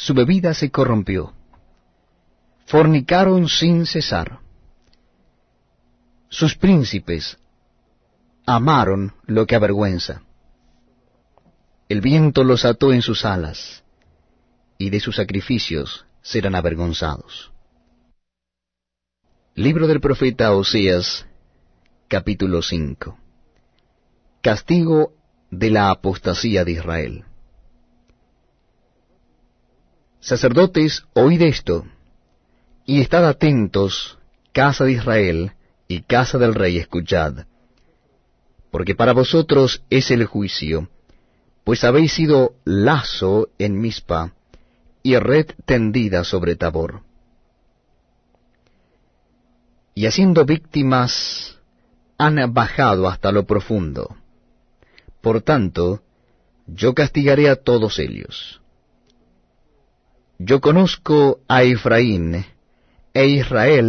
su bebida se corrompió. Fornicaron sin cesar. Sus príncipes amaron lo que avergüenza. El viento los ató en sus alas, y de sus sacrificios serán avergonzados. Libro del profeta Oseas, capítulo 5 Castigo de la apostasía de Israel. Sacerdotes, oíd esto, y estad atentos, casa de Israel y casa del rey, escuchad, porque para vosotros es el juicio, pues habéis sido lazo en Mispa y red tendida sobre Tabor. Y haciendo víctimas han bajado hasta lo profundo. Por tanto, yo castigaré a todos ellos. Yo conozco a Efraín e Israel